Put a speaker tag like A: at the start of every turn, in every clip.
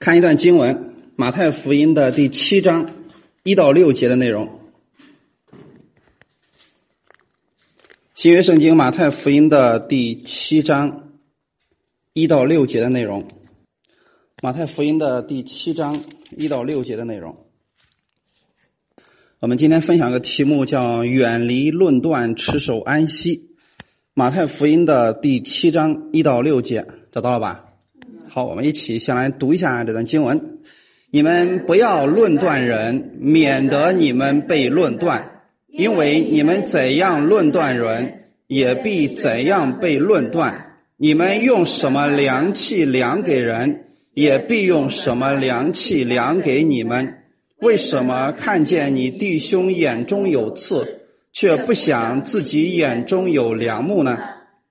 A: 看一段经文，《马太福音》的第七章一到六节的内容。新约圣经《马太福音》的第七章一到六节的内容，《马太福音》的第七章一到六节的内容。我们今天分享个题目，叫“远离论断，持守安息”。《马太福音》的第七章一到六节，找到了吧？好，我们一起先来读一下这段经文。你们不要论断人，免得你们被论断。因为你们怎样论断人，也必怎样被论断。你们用什么量器量给人，也必用什么量器量给你们。为什么看见你弟兄眼中有刺，却不想自己眼中有梁木呢？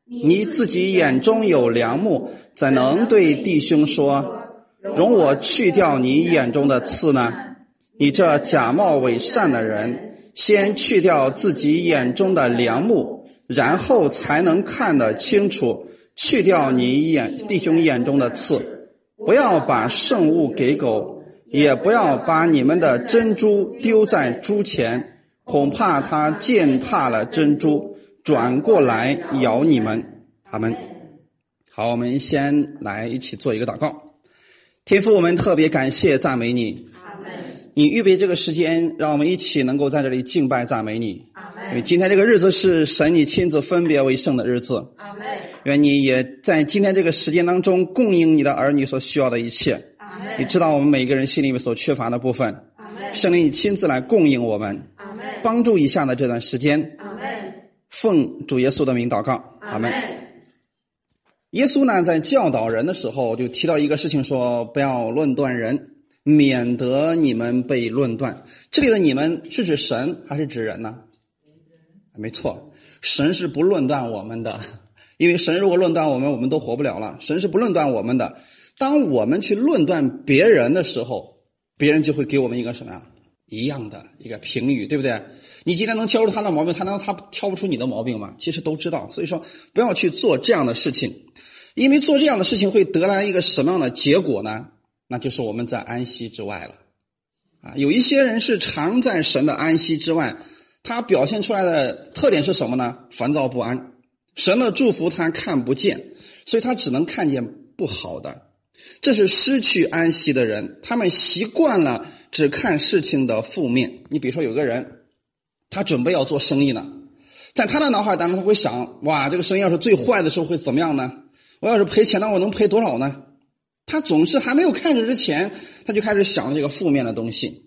A: 你自己眼中有梁木，怎能对弟兄说：“容我去掉你眼中的刺呢？”你这假冒伪善的人，先去掉自己眼中的梁木，然后才能看得清楚，去掉你眼弟兄眼中的刺。不要把圣物给狗。也不要把你们的珍珠丢在猪前，恐怕它践踏了珍珠，转过来咬你们。他们好，我们先来一起做一个祷告。天父，我们特别感谢赞美你。你预备这个时间，让我们一起能够在这里敬拜赞美你。因为今天这个日子是神你亲自分别为圣的日子。愿你也在今天这个时间当中供应你的儿女所需要的一切。你知道我们每个人心里面所缺乏的部分，圣灵你亲自来供应我们，帮助以下的这段时间。奉主耶稣的名祷告，阿门。耶稣呢在教导人的时候就提到一个事情，说不要论断人，免得你们被论断。这里的你们是指神还是指人呢？没错，神是不论断我们的，因为神如果论断我们，我们都活不了了。神是不论断我们的。当我们去论断别人的时候，别人就会给我们一个什么呀？一样的一个评语，对不对？你今天能挑出他的毛病，他能他挑不出你的毛病吗？其实都知道，所以说不要去做这样的事情，因为做这样的事情会得来一个什么样的结果呢？那就是我们在安息之外了。啊，有一些人是常在神的安息之外，他表现出来的特点是什么呢？烦躁不安，神的祝福他看不见，所以他只能看见不好的。这是失去安息的人，他们习惯了只看事情的负面。你比如说，有个人，他准备要做生意呢，在他的脑海当中，他会想：哇，这个生意要是最坏的时候会怎么样呢？我要是赔钱，那我能赔多少呢？他总是还没有开始之前，他就开始想这个负面的东西，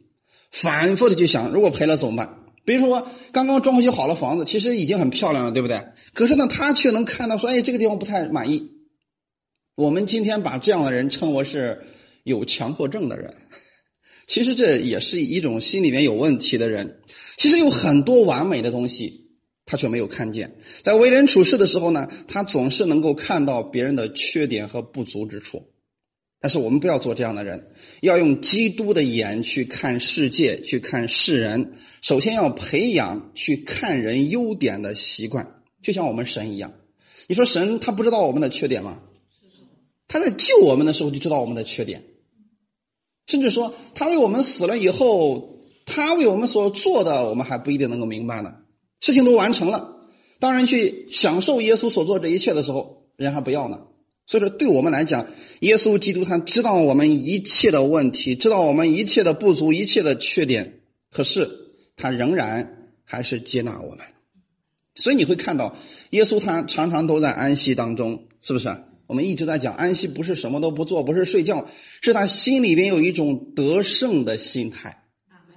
A: 反复的去想，如果赔了怎么办？比如说，刚刚装修好了房子，其实已经很漂亮了，对不对？可是呢，他却能看到说：哎，这个地方不太满意。我们今天把这样的人称为是有强迫症的人，其实这也是一种心里面有问题的人。其实有很多完美的东西，他却没有看见。在为人处事的时候呢，他总是能够看到别人的缺点和不足之处。但是我们不要做这样的人，要用基督的眼去看世界，去看世人。首先要培养去看人优点的习惯，就像我们神一样。你说神他不知道我们的缺点吗？他在救我们的时候就知道我们的缺点，甚至说他为我们死了以后，他为我们所做的，我们还不一定能够明白呢。事情都完成了，当然去享受耶稣所做这一切的时候，人还不要呢。所以说，对我们来讲，耶稣基督他知道我们一切的问题，知道我们一切的不足，一切的缺点，可是他仍然还是接纳我们。所以你会看到，耶稣他常常都在安息当中，是不是？我们一直在讲安息，不是什么都不做，不是睡觉，是他心里边有一种得胜的心态，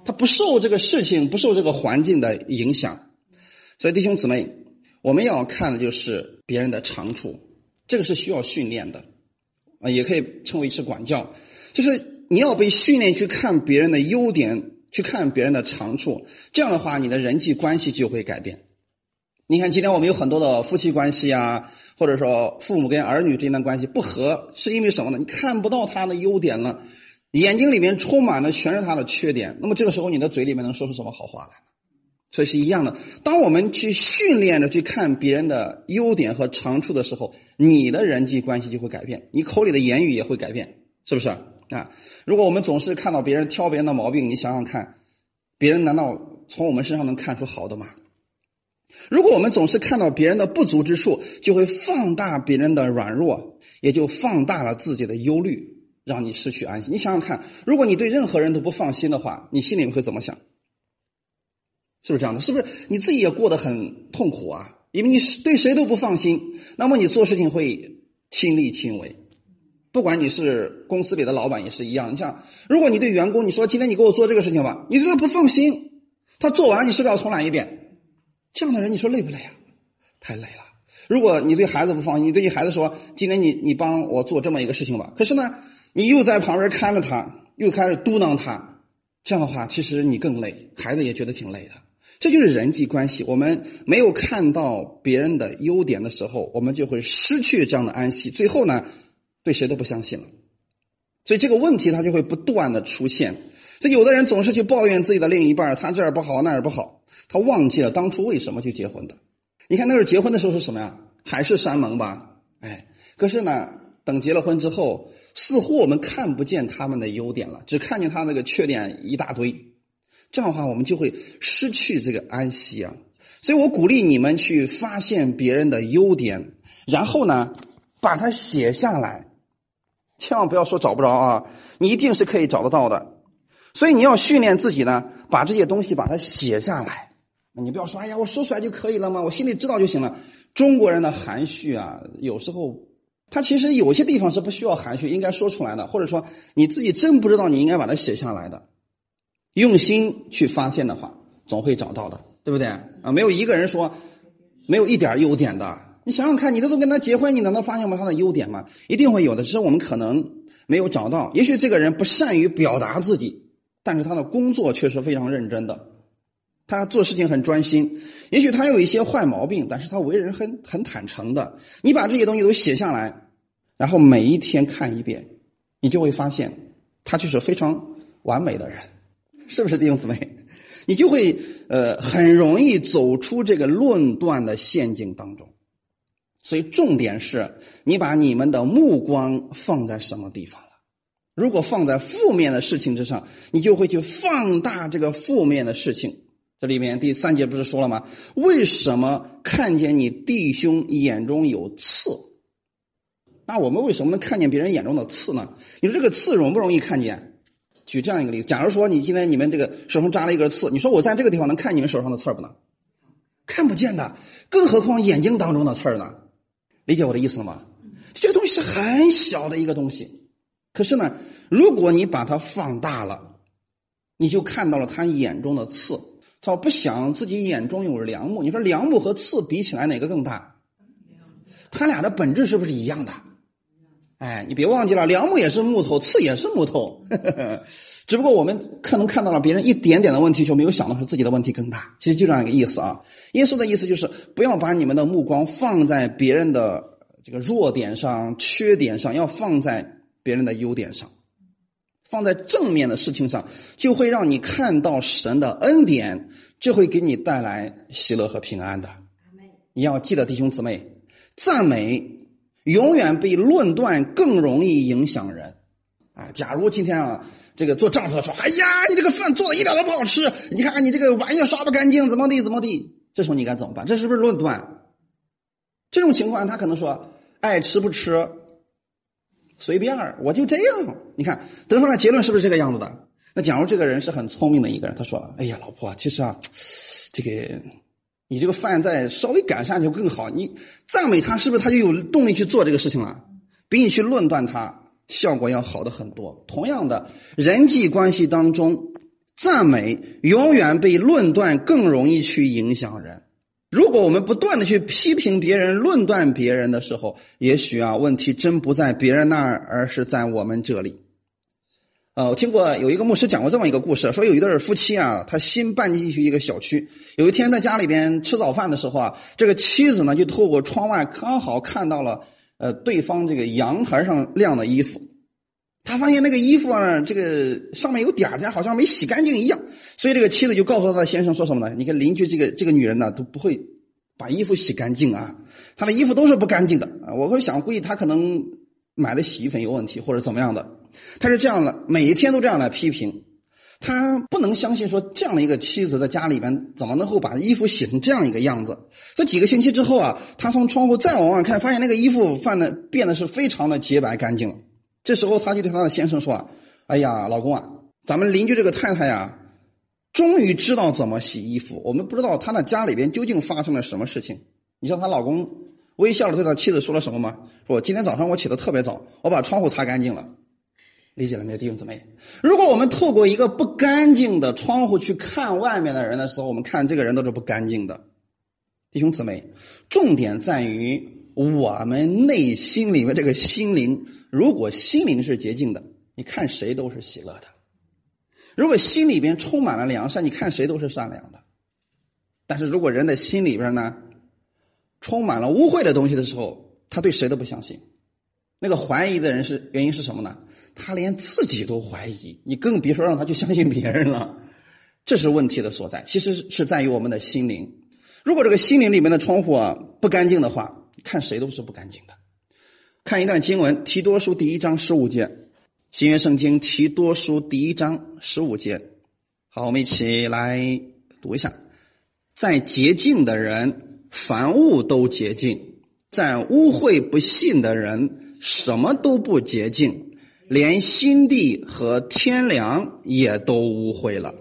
A: 他不受这个事情、不受这个环境的影响。所以弟兄姊妹，我们要看的就是别人的长处，这个是需要训练的，啊，也可以称为是管教，就是你要被训练去看别人的优点，去看别人的长处，这样的话，你的人际关系就会改变。你看，今天我们有很多的夫妻关系啊，或者说父母跟儿女之间的关系不和，是因为什么呢？你看不到他的优点了，眼睛里面充满了全是他的缺点。那么这个时候，你的嘴里面能说出什么好话来？所以是一样的。当我们去训练着去看别人的优点和长处的时候，你的人际关系就会改变，你口里的言语也会改变，是不是？啊。如果我们总是看到别人挑别人的毛病，你想想看，别人难道从我们身上能看出好的吗？如果我们总是看到别人的不足之处，就会放大别人的软弱，也就放大了自己的忧虑，让你失去安心。你想想看，如果你对任何人都不放心的话，你心里会怎么想？是不是这样的？是不是你自己也过得很痛苦啊？因为你是对谁都不放心，那么你做事情会亲力亲为。不管你是公司里的老板也是一样。你像，如果你对员工你说今天你给我做这个事情吧，你对他不放心，他做完你是不是要重来一遍？这样的人，你说累不累啊？太累了。如果你对孩子不放心，你对你孩子说：“今天你你帮我做这么一个事情吧。”可是呢，你又在旁边看着他，又开始嘟囔他，这样的话，其实你更累，孩子也觉得挺累的。这就是人际关系。我们没有看到别人的优点的时候，我们就会失去这样的安息，最后呢，对谁都不相信了。所以这个问题它就会不断的出现。这有的人总是去抱怨自己的另一半，他这儿不好，那儿不好。他忘记了当初为什么去结婚的？你看那时候结婚的时候是什么呀？海誓山盟吧？哎，可是呢，等结了婚之后，似乎我们看不见他们的优点了，只看见他那个缺点一大堆。这样的话，我们就会失去这个安息啊。所以我鼓励你们去发现别人的优点，然后呢，把它写下来。千万不要说找不着啊，你一定是可以找得到的。所以你要训练自己呢，把这些东西把它写下来。你不要说，哎呀，我说出来就可以了吗？我心里知道就行了。中国人的含蓄啊，有时候他其实有些地方是不需要含蓄，应该说出来的。或者说你自己真不知道，你应该把它写下来的。用心去发现的话，总会找到的，对不对啊？没有一个人说没有一点优点的。你想想看，你都都跟他结婚，你难道发现不他的优点吗？一定会有的，只是我们可能没有找到。也许这个人不善于表达自己，但是他的工作却是非常认真的。他做事情很专心，也许他有一些坏毛病，但是他为人很很坦诚的。你把这些东西都写下来，然后每一天看一遍，你就会发现他就是非常完美的人，是不是弟兄姊妹？你就会呃很容易走出这个论断的陷阱当中。所以重点是你把你们的目光放在什么地方了？如果放在负面的事情之上，你就会去放大这个负面的事情。这里面第三节不是说了吗？为什么看见你弟兄眼中有刺？那我们为什么能看见别人眼中的刺呢？你说这个刺容不容易看见？举这样一个例子：假如说你今天你们这个手上扎了一根刺，你说我在这个地方能看你们手上的刺不能？看不见的，更何况眼睛当中的刺呢？理解我的意思了吗？这个东西是很小的一个东西，可是呢，如果你把它放大了，你就看到了他眼中的刺。他不想自己眼中有梁木，你说梁木和刺比起来哪个更大？他俩的本质是不是一样的？哎，你别忘记了，梁木也是木头，刺也是木头呵呵，只不过我们可能看到了别人一点点的问题，就没有想到是自己的问题更大。其实就这样一个意思啊。耶稣的意思就是，不要把你们的目光放在别人的这个弱点上、缺点上，要放在别人的优点上。放在正面的事情上，就会让你看到神的恩典，就会给你带来喜乐和平安的。你要记得，弟兄姊妹，赞美永远比论断更容易影响人。啊，假如今天啊，这个做丈夫的说：“哎呀，你这个饭做的一点都不好吃，你看看你这个碗也刷不干净，怎么地怎么地。”这时候你该怎么办？这是不是论断？这种情况，他可能说：“爱吃不吃。”随便，我就这样。你看得出来结论是不是这个样子的？那假如这个人是很聪明的一个人，他说：“哎呀，老婆，其实啊，这个你这个饭再稍微改善就更好。”你赞美他，是不是他就有动力去做这个事情了？比你去论断他，效果要好的很多。同样的，人际关系当中，赞美永远比论断更容易去影响人。如果我们不断的去批评别人、论断别人的时候，也许啊，问题真不在别人那儿，而是在我们这里。呃，我听过有一个牧师讲过这么一个故事，说有一对夫妻啊，他新搬进去一个小区，有一天在家里边吃早饭的时候啊，这个妻子呢就透过窗外刚好看到了呃对方这个阳台上晾的衣服。他发现那个衣服啊，这个上面有点儿，好像没洗干净一样。所以这个妻子就告诉他的先生说什么呢？你看邻居这个这个女人呢，都不会把衣服洗干净啊，她的衣服都是不干净的啊。我会想，估计她可能买的洗衣粉有问题或者怎么样的。他是这样的，每一天都这样来批评。他不能相信说这样的一个妻子在家里边怎么能够把衣服洗成这样一个样子。这几个星期之后啊，他从窗户再往外看，发现那个衣服放的变得是非常的洁白干净了。这时候他就对他的先生说：“啊，哎呀，老公啊，咱们邻居这个太太呀，终于知道怎么洗衣服。我们不知道她那家里边究竟发生了什么事情。你知道她老公微笑着对他妻子说了什么吗？说今天早上我起得特别早，我把窗户擦干净了。”理解了没有，弟兄姊妹？如果我们透过一个不干净的窗户去看外面的人的时候，我们看这个人都是不干净的。弟兄姊妹，重点在于我们内心里面这个心灵。如果心灵是洁净的，你看谁都是喜乐的；如果心里边充满了良善，你看谁都是善良的。但是如果人的心里边呢，充满了污秽的东西的时候，他对谁都不相信。那个怀疑的人是原因是什么呢？他连自己都怀疑，你更别说让他去相信别人了。这是问题的所在，其实是在于我们的心灵。如果这个心灵里面的窗户啊不干净的话，看谁都是不干净的。看一段经文，提多书第一章十五节，新约圣经提多书第一章十五节。好，我们一起来读一下：在洁净的人，凡物都洁净；在污秽不信的人，什么都不洁净。连心地和天良也都污秽了，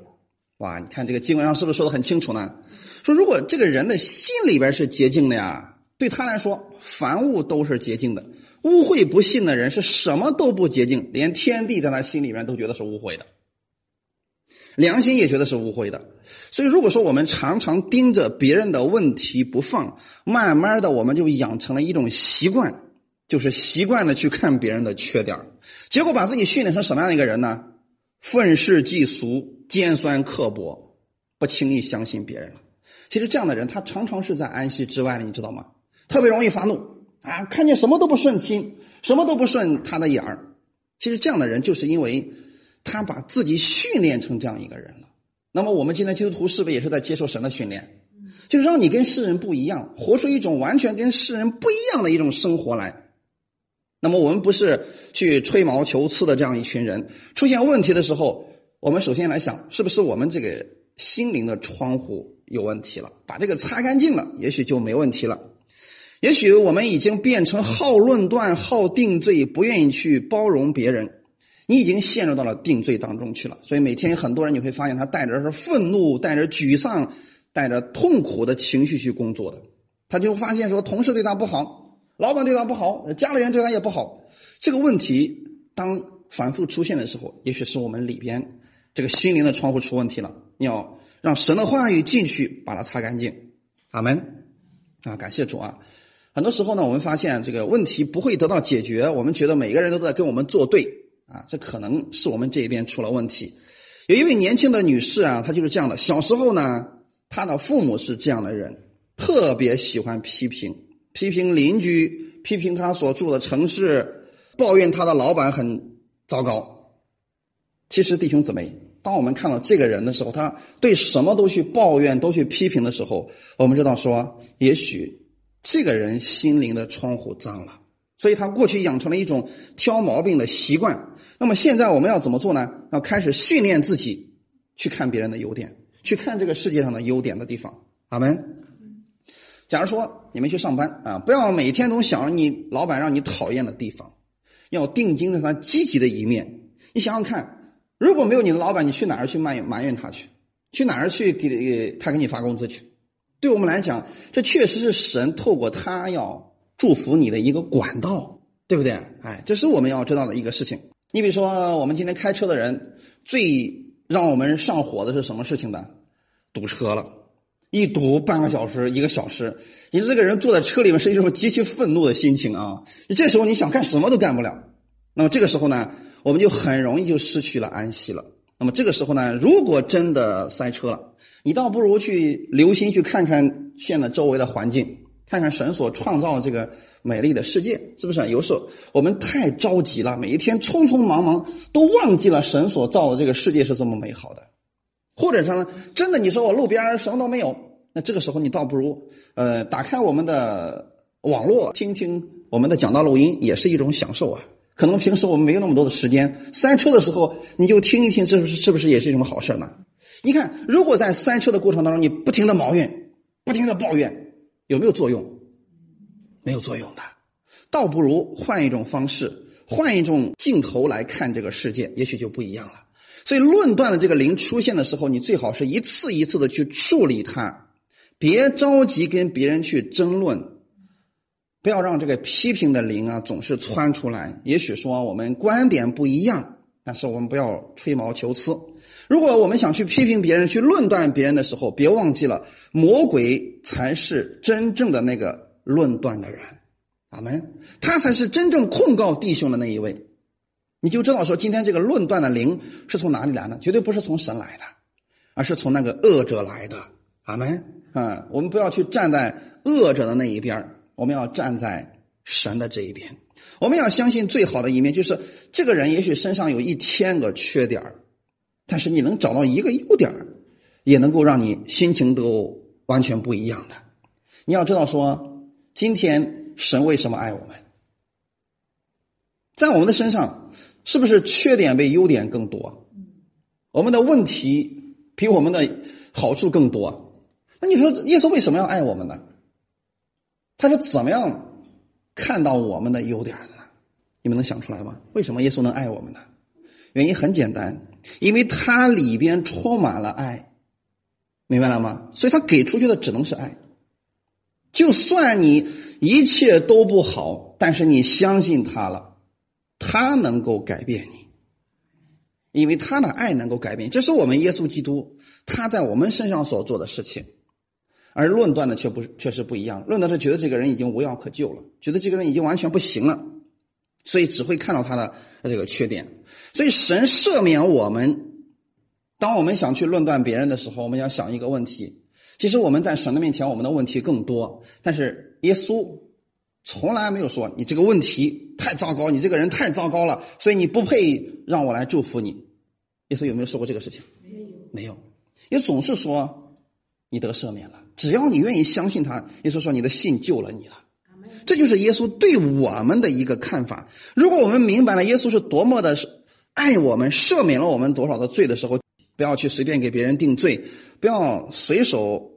A: 哇！你看这个经文上是不是说的很清楚呢？说如果这个人的心里边是洁净的呀，对他来说，凡物都是洁净的。污秽不信的人是什么都不洁净，连天地在他心里面都觉得是污秽的，良心也觉得是污秽的。所以，如果说我们常常盯着别人的问题不放，慢慢的我们就养成了一种习惯。就是习惯了去看别人的缺点结果把自己训练成什么样的一个人呢？愤世嫉俗、尖酸刻薄，不轻易相信别人了。其实这样的人，他常常是在安息之外的，你知道吗？特别容易发怒啊，看见什么都不顺心，什么都不顺他的眼儿。其实这样的人，就是因为他把自己训练成这样一个人了。那么我们今天基督徒是不是也是在接受神的训练？就是让你跟世人不一样，活出一种完全跟世人不一样的一种生活来。那么我们不是去吹毛求疵的这样一群人，出现问题的时候，我们首先来想，是不是我们这个心灵的窗户有问题了？把这个擦干净了，也许就没问题了。也许我们已经变成好论断、好定罪，不愿意去包容别人，你已经陷入到了定罪当中去了。所以每天很多人你会发现，他带着是愤怒、带着沮丧、带着痛苦的情绪去工作的，他就发现说，同事对他不好。老板对他不好，家里人对他也不好。这个问题当反复出现的时候，也许是我们里边这个心灵的窗户出问题了。你要让神的话语进去，把它擦干净。阿门。啊，感谢主啊！很多时候呢，我们发现这个问题不会得到解决，我们觉得每个人都在跟我们作对啊，这可能是我们这边出了问题。有一位年轻的女士啊，她就是这样的。小时候呢，她的父母是这样的人，特别喜欢批评。批评邻居，批评他所住的城市，抱怨他的老板很糟糕。其实弟兄姊妹，当我们看到这个人的时候，他对什么都去抱怨，都去批评的时候，我们知道说，也许这个人心灵的窗户脏了，所以他过去养成了一种挑毛病的习惯。那么现在我们要怎么做呢？要开始训练自己去看别人的优点，去看这个世界上的优点的地方。阿门。假如说你们去上班啊，不要每天都想着你老板让你讨厌的地方，要定睛在他积极的一面。你想想看，如果没有你的老板，你去哪儿去埋怨埋怨他去？去哪儿去给他给你发工资去？对我们来讲，这确实是神透过他要祝福你的一个管道，对不对？哎，这是我们要知道的一个事情。你比如说，我们今天开车的人，最让我们上火的是什么事情呢？堵车了。一堵半个小时、一个小时，你这个人坐在车里面是一种极其愤怒的心情啊！你这时候你想干什么都干不了。那么这个时候呢，我们就很容易就失去了安息了。那么这个时候呢，如果真的塞车了，你倒不如去留心去看看现在周围的环境，看看神所创造的这个美丽的世界，是不是？有时候我们太着急了，每一天匆匆忙忙，都忘记了神所造的这个世界是这么美好的。或者说呢，真的，你说我路边什么都没有，那这个时候你倒不如，呃，打开我们的网络，听听我们的讲道录音，也是一种享受啊。可能平时我们没有那么多的时间，塞车的时候你就听一听，这是是不是也是一种好事呢？你看，如果在塞车的过程当中，你不停的埋怨，不停的抱怨，有没有作用？没有作用的，倒不如换一种方式，换一种镜头来看这个世界，也许就不一样了。所以，论断的这个灵出现的时候，你最好是一次一次的去处理它，别着急跟别人去争论，不要让这个批评的灵啊总是窜出来。也许说我们观点不一样，但是我们不要吹毛求疵。如果我们想去批评别人、去论断别人的时候，别忘记了魔鬼才是真正的那个论断的人，阿门。他才是真正控告弟兄的那一位。你就知道说，今天这个论断的灵是从哪里来的？绝对不是从神来的，而是从那个恶者来的。阿门。啊，我们不要去站在恶者的那一边，我们要站在神的这一边。我们要相信最好的一面，就是这个人也许身上有一千个缺点但是你能找到一个优点也能够让你心情都完全不一样的。你要知道说，今天神为什么爱我们？在我们的身上。是不是缺点比优点更多？我们的问题比我们的好处更多。那你说耶稣为什么要爱我们呢？他是怎么样看到我们的优点的呢？你们能想出来吗？为什么耶稣能爱我们呢？原因很简单，因为他里边充满了爱，明白了吗？所以他给出去的只能是爱。就算你一切都不好，但是你相信他了。他能够改变你，因为他的爱能够改变。这是我们耶稣基督他在我们身上所做的事情，而论断的却不，确实不一样。论断是觉得这个人已经无药可救了，觉得这个人已经完全不行了，所以只会看到他的这个缺点。所以神赦免我们，当我们想去论断别人的时候，我们要想一个问题：其实我们在神的面前，我们的问题更多，但是耶稣。从来没有说你这个问题太糟糕，你这个人太糟糕了，所以你不配让我来祝福你。耶稣有没有说过这个事情？没有，没有。也总是说你得赦免了，只要你愿意相信他。耶稣说你的信救了你了，这就是耶稣对我们的一个看法。如果我们明白了耶稣是多么的爱我们，赦免了我们多少的罪的时候，不要去随便给别人定罪，不要随手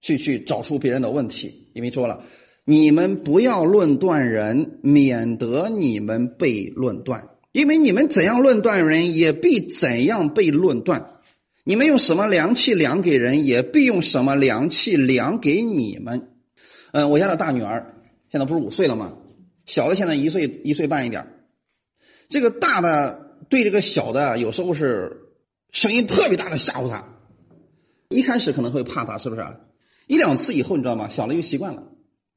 A: 去去找出别人的问题，因为说了。你们不要论断人，免得你们被论断。因为你们怎样论断人，也必怎样被论断。你们用什么量器量给人，也必用什么量器量给你们。嗯，我家的大女儿现在不是五岁了吗？小的现在一岁一岁半一点。这个大的对这个小的，有时候是声音特别大的吓唬他。一开始可能会怕他，是不是？一两次以后，你知道吗？小的就习惯了。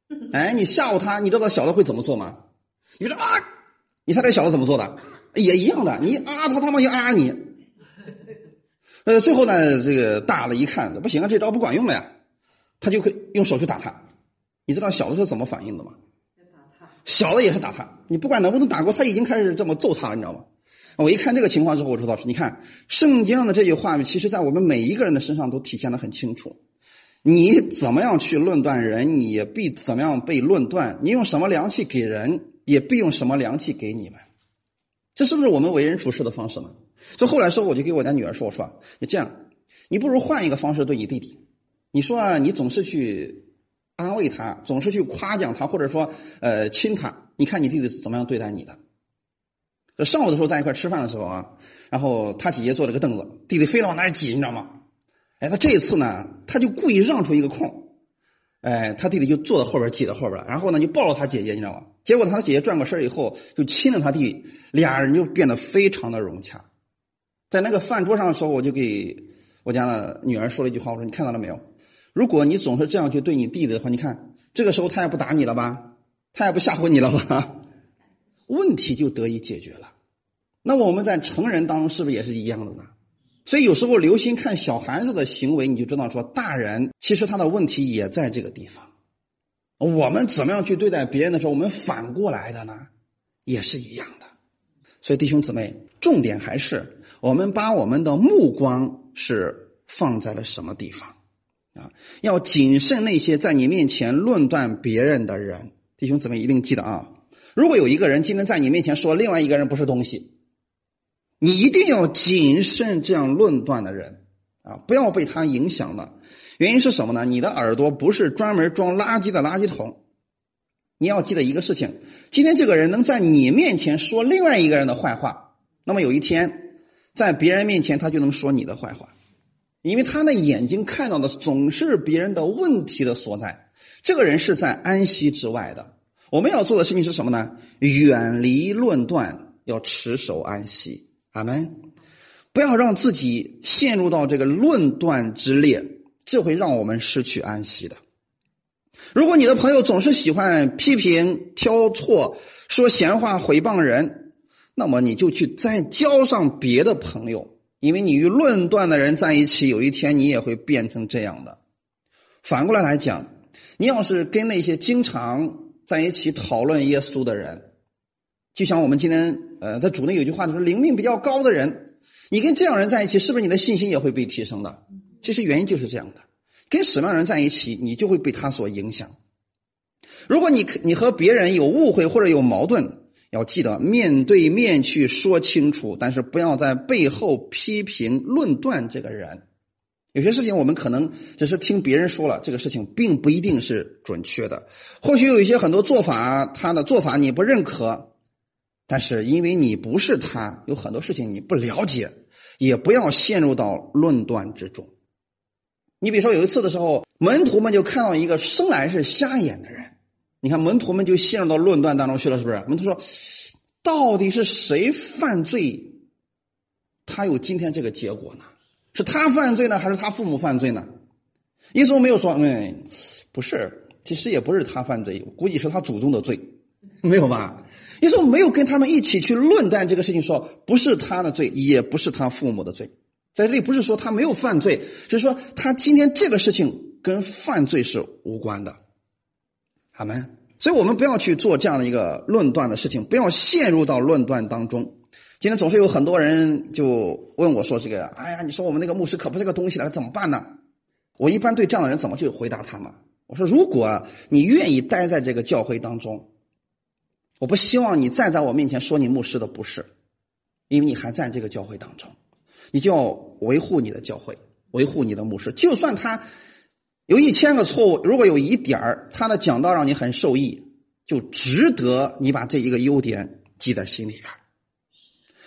A: 哎，你吓唬他，你知道小的会怎么做吗？你说啊，你猜这小的怎么做的？也一样的，你啊，他他妈就啊你。呃，最后呢，这个大的一看不行啊，这招不管用了呀，他就可以用手去打他。你知道小的是怎么反应的吗？小的也是打他，你不管能不能打过，他已经开始这么揍他了，你知道吗？我一看这个情况之后，我说老师，你看圣经上的这句话，其实在我们每一个人的身上都体现的很清楚。你怎么样去论断人，你也必怎么样被论断。你用什么良气给人，也必用什么良气给你们。这是不是我们为人处事的方式呢？所以后来说，我就给我家女儿说：“我说，你这样，你不如换一个方式对你弟弟。你说啊，你总是去安慰他，总是去夸奖他，或者说呃亲他。你看你弟弟是怎么样对待你的？上午的时候在一块吃饭的时候啊，然后他姐姐坐了个凳子，弟弟非得往那儿挤，你知道吗？”哎，他这一次呢，他就故意让出一个空，哎，他弟弟就坐在后边挤在后边然后呢就抱了他姐姐，你知道吗？结果他姐姐转过身以后，就亲了他弟弟，俩人就变得非常的融洽。在那个饭桌上的时候，我就给我家的女儿说了一句话，我说：“你看到了没有？如果你总是这样去对你弟弟的话，你看这个时候他也不打你了吧，他也不吓唬你了吧，问题就得以解决了。那我们在成人当中是不是也是一样的呢？”所以有时候留心看小孩子的行为，你就知道说，大人其实他的问题也在这个地方。我们怎么样去对待别人的时候，我们反过来的呢，也是一样的。所以弟兄姊妹，重点还是我们把我们的目光是放在了什么地方啊？要谨慎那些在你面前论断别人的人。弟兄姊妹一定记得啊，如果有一个人今天在你面前说另外一个人不是东西，你一定要谨慎这样论断的人啊，不要被他影响了。原因是什么呢？你的耳朵不是专门装垃圾的垃圾桶。你要记得一个事情：今天这个人能在你面前说另外一个人的坏话，那么有一天在别人面前他就能说你的坏话，因为他的眼睛看到的总是别人的问题的所在。这个人是在安息之外的。我们要做的事情是什么呢？远离论断，要持守安息。阿门！不要让自己陷入到这个论断之列，这会让我们失去安息的。如果你的朋友总是喜欢批评、挑错、说闲话、毁谤人，那么你就去再交上别的朋友，因为你与论断的人在一起，有一天你也会变成这样的。反过来来讲，你要是跟那些经常在一起讨论耶稣的人，就像我们今天呃他主内有句话就是灵命比较高的人，你跟这样人在一起，是不是你的信心也会被提升的？其实原因就是这样的。跟什么样人在一起，你就会被他所影响。如果你你和别人有误会或者有矛盾，要记得面对面去说清楚，但是不要在背后批评论断这个人。有些事情我们可能只是听别人说了，这个事情并不一定是准确的。或许有一些很多做法，他的做法你不认可，但是因为你不是他，有很多事情你不了解，也不要陷入到论断之中。你比如说，有一次的时候，门徒们就看到一个生来是瞎眼的人，你看门徒们就陷入到论断当中去了，是不是？门徒说，到底是谁犯罪，他有今天这个结果呢？是他犯罪呢，还是他父母犯罪呢？耶稣没有说，嗯，不是，其实也不是他犯罪，估计是他祖宗的罪，没有吧？耶稣没有跟他们一起去论断这个事情，说不是他的罪，也不是他父母的罪。在这里不是说他没有犯罪，就是说他今天这个事情跟犯罪是无关的，好吗？所以我们不要去做这样的一个论断的事情，不要陷入到论断当中。今天总是有很多人就问我说：“这个，哎呀，你说我们那个牧师可不是个东西了，怎么办呢？”我一般对这样的人怎么去回答他们？我说：“如果你愿意待在这个教会当中，我不希望你再在我面前说你牧师的不是，因为你还在这个教会当中。”你就要维护你的教会，维护你的牧师。就算他有一千个错误，如果有一点儿他的讲道让你很受益，就值得你把这一个优点记在心里边。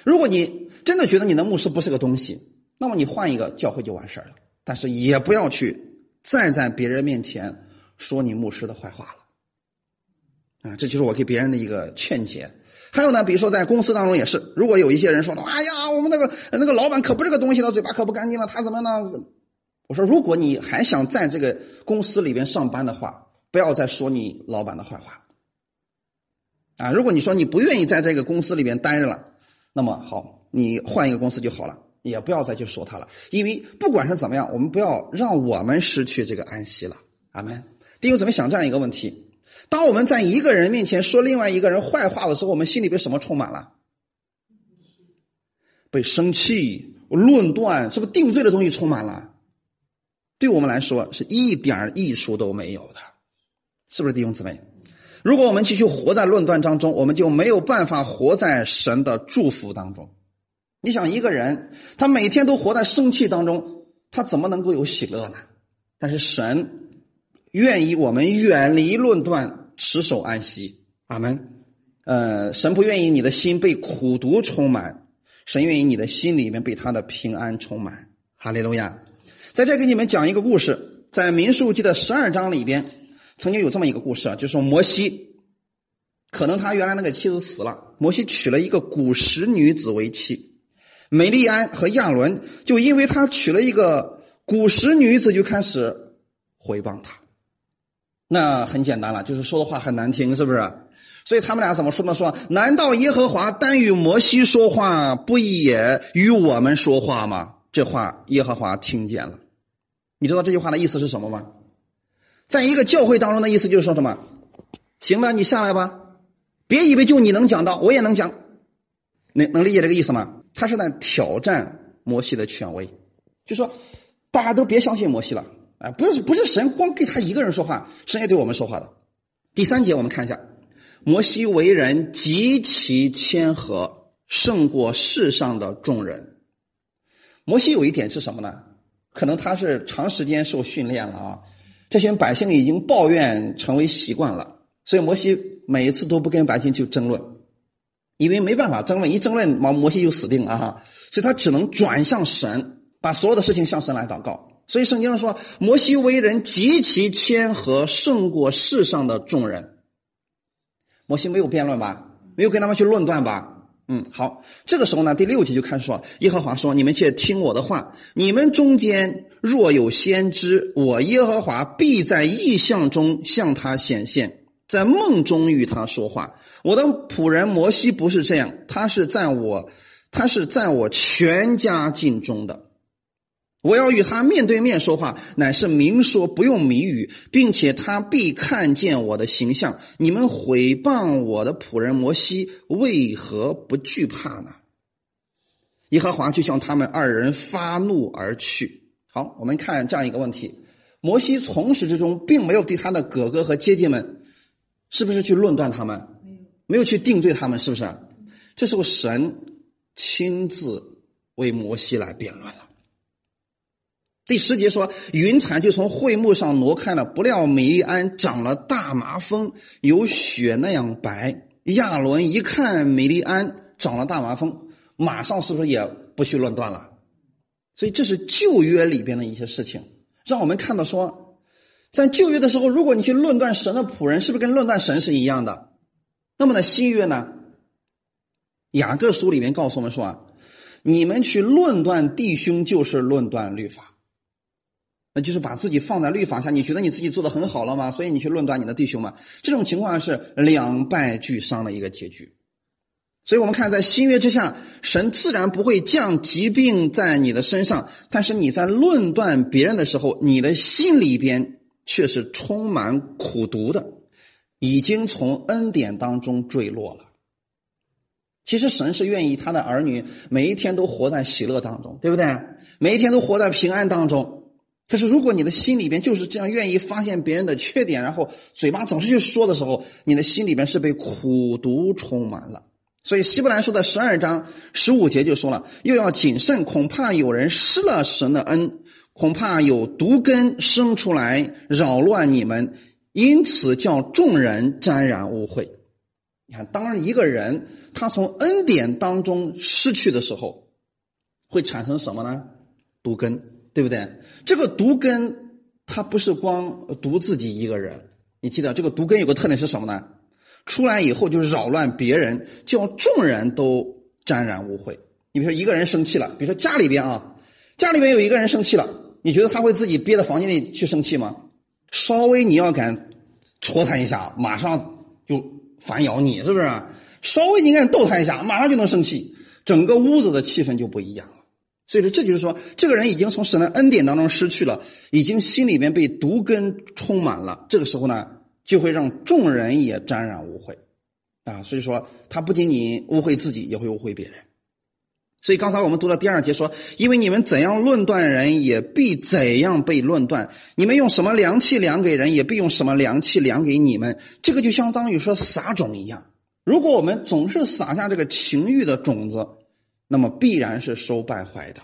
A: 如果你真的觉得你的牧师不是个东西，那么你换一个教会就完事儿了。但是也不要去再在别人面前说你牧师的坏话了。啊，这就是我给别人的一个劝解。还有呢，比如说在公司当中也是，如果有一些人说的，哎呀，我们那个那个老板可不是个东西了，嘴巴可不干净了，他怎么呢？我说，如果你还想在这个公司里边上班的话，不要再说你老板的坏话。啊，如果你说你不愿意在这个公司里边待着了，那么好，你换一个公司就好了，也不要再去说他了，因为不管是怎么样，我们不要让我们失去这个安息了。阿门。弟兄姊妹想这样一个问题。当我们在一个人面前说另外一个人坏话的时候，我们心里被什么充满了？被生气、论断，是不是定罪的东西充满了？对我们来说是一点益处都没有的，是不是弟兄姊妹？如果我们继续活在论断当中，我们就没有办法活在神的祝福当中。你想，一个人他每天都活在生气当中，他怎么能够有喜乐呢？但是神愿意我们远离论断。持守安息，阿门。呃，神不愿意你的心被苦毒充满，神愿意你的心里面被他的平安充满。哈利路亚！在这给你们讲一个故事，在民数记的十二章里边，曾经有这么一个故事啊，就说摩西，可能他原来那个妻子死了，摩西娶了一个古时女子为妻，美利安和亚伦就因为他娶了一个古时女子，就开始回谤他。那很简单了，就是说的话很难听，是不是？所以他们俩怎么说呢？说难道耶和华单与摩西说话，不也与我们说话吗？这话耶和华听见了。你知道这句话的意思是什么吗？在一个教会当中的意思就是说什么？行了，你下来吧，别以为就你能讲到，我也能讲。能能理解这个意思吗？他是在挑战摩西的权威，就说大家都别相信摩西了。啊，不是不是神光给他一个人说话，神也对我们说话的。第三节我们看一下，摩西为人极其谦和，胜过世上的众人。摩西有一点是什么呢？可能他是长时间受训练了啊，这群百姓已经抱怨成为习惯了，所以摩西每一次都不跟百姓去争论，因为没办法争论，一争论摩摩西就死定了哈，所以他只能转向神，把所有的事情向神来祷告。所以圣经上说，摩西为人极其谦和，胜过世上的众人。摩西没有辩论吧？没有跟他们去论断吧？嗯，好，这个时候呢，第六节就开始说，耶和华说：“你们且听我的话，你们中间若有先知，我耶和华必在异象中向他显现，在梦中与他说话。我的仆人摩西不是这样，他是在我，他是在我全家境中的。”我要与他面对面说话，乃是明说，不用谜语，并且他必看见我的形象。你们毁谤我的仆人摩西，为何不惧怕呢？耶和华就向他们二人发怒而去。好，我们看这样一个问题：摩西从始至终并没有对他的哥哥和姐姐们，是不是去论断他们？没有，没有去定罪他们，是不是？这时候神亲自为摩西来辩论了。第十节说，云彩就从会幕上挪开了。不料米利安长了大麻风，有雪那样白。亚伦一看米利安长了大麻风，马上是不是也不去论断了？所以这是旧约里边的一些事情，让我们看到说，在旧约的时候，如果你去论断神的仆人，是不是跟论断神是一样的？那么呢，新约呢？雅各书里面告诉我们说啊，你们去论断弟兄，就是论断律法。那就是把自己放在律法下，你觉得你自己做的很好了吗？所以你去论断你的弟兄们？这种情况是两败俱伤的一个结局。所以我们看，在新约之下，神自然不会降疾病在你的身上，但是你在论断别人的时候，你的心里边却是充满苦毒的，已经从恩典当中坠落了。其实神是愿意他的儿女每一天都活在喜乐当中，对不对？每一天都活在平安当中。可是，如果你的心里边就是这样，愿意发现别人的缺点，然后嘴巴总是去说的时候，你的心里边是被苦毒充满了。所以，希伯来书的十二章十五节就说了：又要谨慎，恐怕有人失了神的恩，恐怕有毒根生出来扰乱你们，因此叫众人沾染污秽。你看，当一个人他从恩典当中失去的时候，会产生什么呢？毒根。对不对？这个毒根，它不是光毒自己一个人。你记得这个毒根有个特点是什么呢？出来以后就扰乱别人，叫众人都沾染污秽。你比如说一个人生气了，比如说家里边啊，家里边有一个人生气了，你觉得他会自己憋在房间里去生气吗？稍微你要敢戳他一下，马上就反咬你，是不是？稍微你敢逗他一下，马上就能生气，整个屋子的气氛就不一样了。所以说，这就是说，这个人已经从神的恩典当中失去了，已经心里面被毒根充满了。这个时候呢，就会让众人也沾染污秽啊。所以说，他不仅仅污秽自己，也会污秽别人。所以刚才我们读了第二节说，因为你们怎样论断人，也必怎样被论断；你们用什么良器量给人，也必用什么良器量给你们。这个就相当于说撒种一样。如果我们总是撒下这个情欲的种子。那么必然是收败坏的。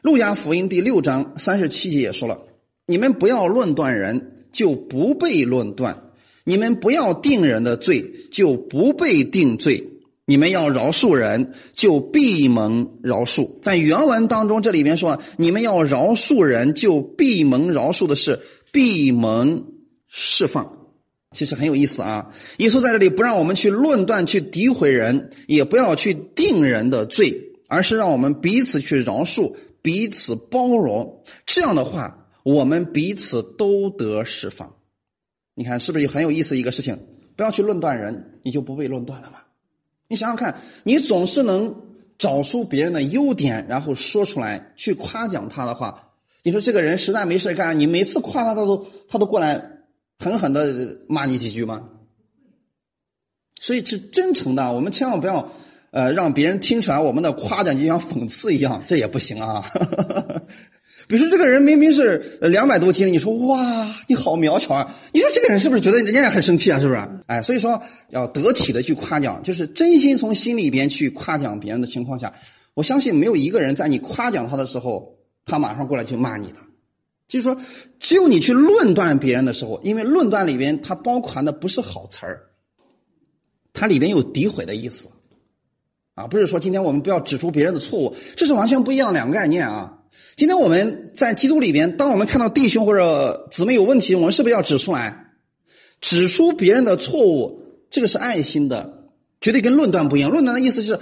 A: 路加福音第六章三十七节也说了：“你们不要论断人，就不被论断；你们不要定人的罪，就不被定罪；你们要饶恕人，就必蒙饶恕。”在原文当中，这里面说：“你们要饶恕人，就必蒙饶恕的是必蒙释放。”其实很有意思啊！耶稣在这里不让我们去论断、去诋毁人，也不要去定人的罪，而是让我们彼此去饶恕、彼此包容。这样的话，我们彼此都得释放。你看，是不是很有意思一个事情？不要去论断人，你就不被论断了吗？你想想看，你总是能找出别人的优点，然后说出来去夸奖他的话，你说这个人实在没事干，你每次夸他，他都他都过来。狠狠的骂你几句吗？所以是真诚的，我们千万不要，呃，让别人听出来我们的夸奖就像讽刺一样，这也不行啊。比如说这个人明明是两百多斤，你说哇，你好苗条啊！你说这个人是不是觉得人家也很生气啊？是不是？哎，所以说要得体的去夸奖，就是真心从心里边去夸奖别人的情况下，我相信没有一个人在你夸奖他的时候，他马上过来去骂你的。就是说，只有你去论断别人的时候，因为论断里边它包含的不是好词儿，它里边有诋毁的意思。啊，不是说今天我们不要指出别人的错误，这是完全不一样两个概念啊。今天我们在基督里边，当我们看到弟兄或者姊妹有问题，我们是不是要指出来？指出别人的错误，这个是爱心的，绝对跟论断不一样。论断的意思是，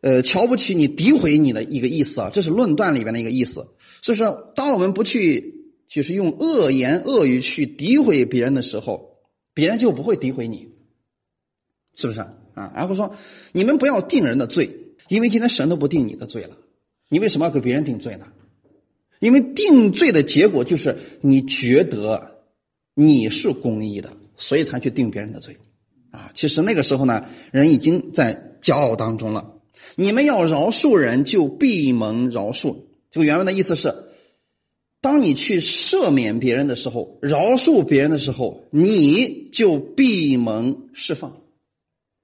A: 呃，瞧不起你、诋毁你的一个意思啊，这是论断里边的一个意思。所以说，当我们不去就是用恶言恶语去诋毁别人的时候，别人就不会诋毁你，是不是啊？然后说，你们不要定人的罪，因为今天神都不定你的罪了，你为什么要给别人定罪呢？因为定罪的结果就是你觉得你是公义的，所以才去定别人的罪，啊，其实那个时候呢，人已经在骄傲当中了。你们要饶恕人，就必蒙饶恕。这个原文的意思是，当你去赦免别人的时候，饶恕别人的时候，你就闭门释放。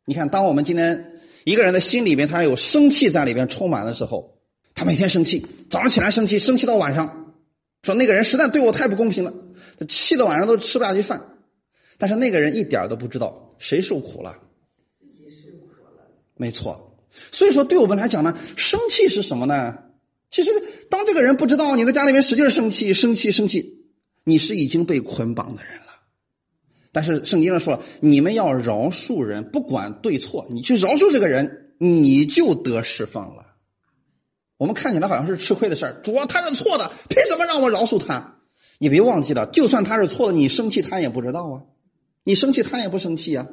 A: 你看，当我们今天一个人的心里边，他有生气在里边充满的时候。他每天生气，早上起来生气，生气到晚上，说那个人实在对我太不公平了，他气到晚上都吃不下去饭。但是那个人一点都不知道谁受苦了，
B: 自己受苦了。
A: 没错，所以说对我们来讲呢，生气是什么呢？其实当这个人不知道你在家里面使劲生气，生气，生气，你是已经被捆绑的人了。但是圣经上说，你们要饶恕人，不管对错，你去饶恕这个人，你就得释放了。我们看起来好像是吃亏的事儿，主要他是错的，凭什么让我饶恕他？你别忘记了，就算他是错的，你生气他也不知道啊，你生气他也不生气呀，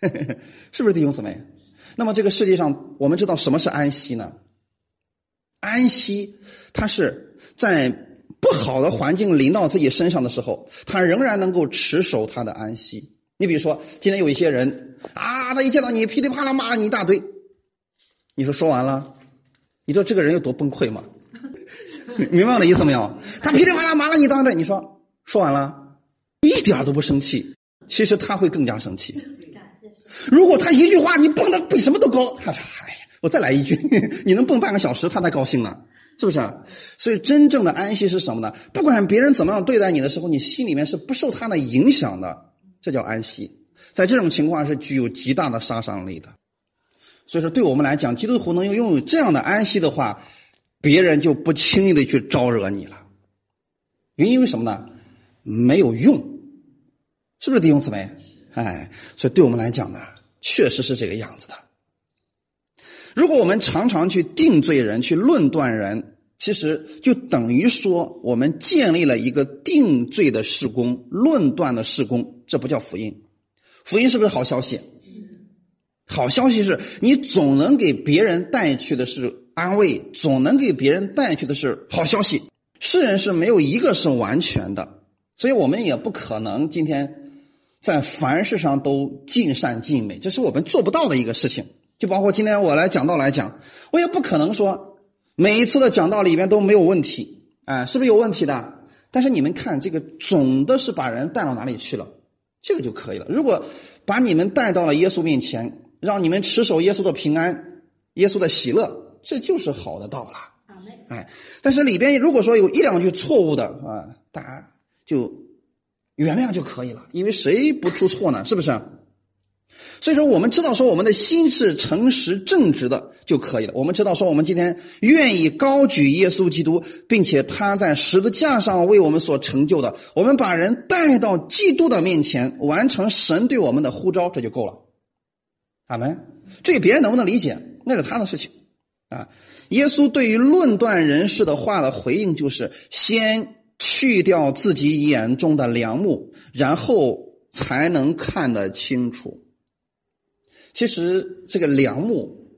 A: 是不是弟兄姊妹？那么这个世界上，我们知道什么是安息呢？安息，他是在不好的环境临到自己身上的时候，他仍然能够持守他的安息。你比如说，今天有一些人啊，他一见到你噼里啪啦骂了你一大堆，你说说完了。你知道这个人有多崩溃吗？明白我的意思没有？他噼里啪啦骂了你一大堆，你说说完了，一点都不生气，其实他会更加生气。如果他一句话你蹦的比什么都高，他说：“哎呀，我再来一句，你能蹦半个小时，他才高兴呢，是不是？”所以真正的安息是什么呢？不管别人怎么样对待你的时候，你心里面是不受他的影响的，这叫安息。在这种情况是具有极大的杀伤力的。所以说，对我们来讲，基督徒能拥有这样的安息的话，别人就不轻易的去招惹你了。原因为什么呢？没有用，是不是弟兄姊妹？哎，所以对我们来讲呢，确实是这个样子的。如果我们常常去定罪人、去论断人，其实就等于说我们建立了一个定罪的事工、论断的事工，这不叫福音。福音是不是好消息？好消息是你总能给别人带去的是安慰，总能给别人带去的是好消息。世人是没有一个是完全的，所以我们也不可能今天在凡事上都尽善尽美，这是我们做不到的一个事情。就包括今天我来讲道来讲，我也不可能说每一次的讲道里边都没有问题，哎，是不是有问题的？但是你们看，这个总的是把人带到哪里去了，这个就可以了。如果把你们带到了耶稣面前。让你们持守耶稣的平安，耶稣的喜乐，这就是好的道了。哎，但是里边如果说有一两句错误的啊，大家就原谅就可以了，因为谁不出错呢？是不是？所以说，我们知道说我们的心是诚实正直的就可以了。我们知道说我们今天愿意高举耶稣基督，并且他在十字架上为我们所成就的，我们把人带到基督的面前，完成神对我们的呼召，这就够了。阿门。这别人能不能理解，那是他的事情啊。耶稣对于论断人士的话的回应就是：先去掉自己眼中的良木，然后才能看得清楚。其实这个良木，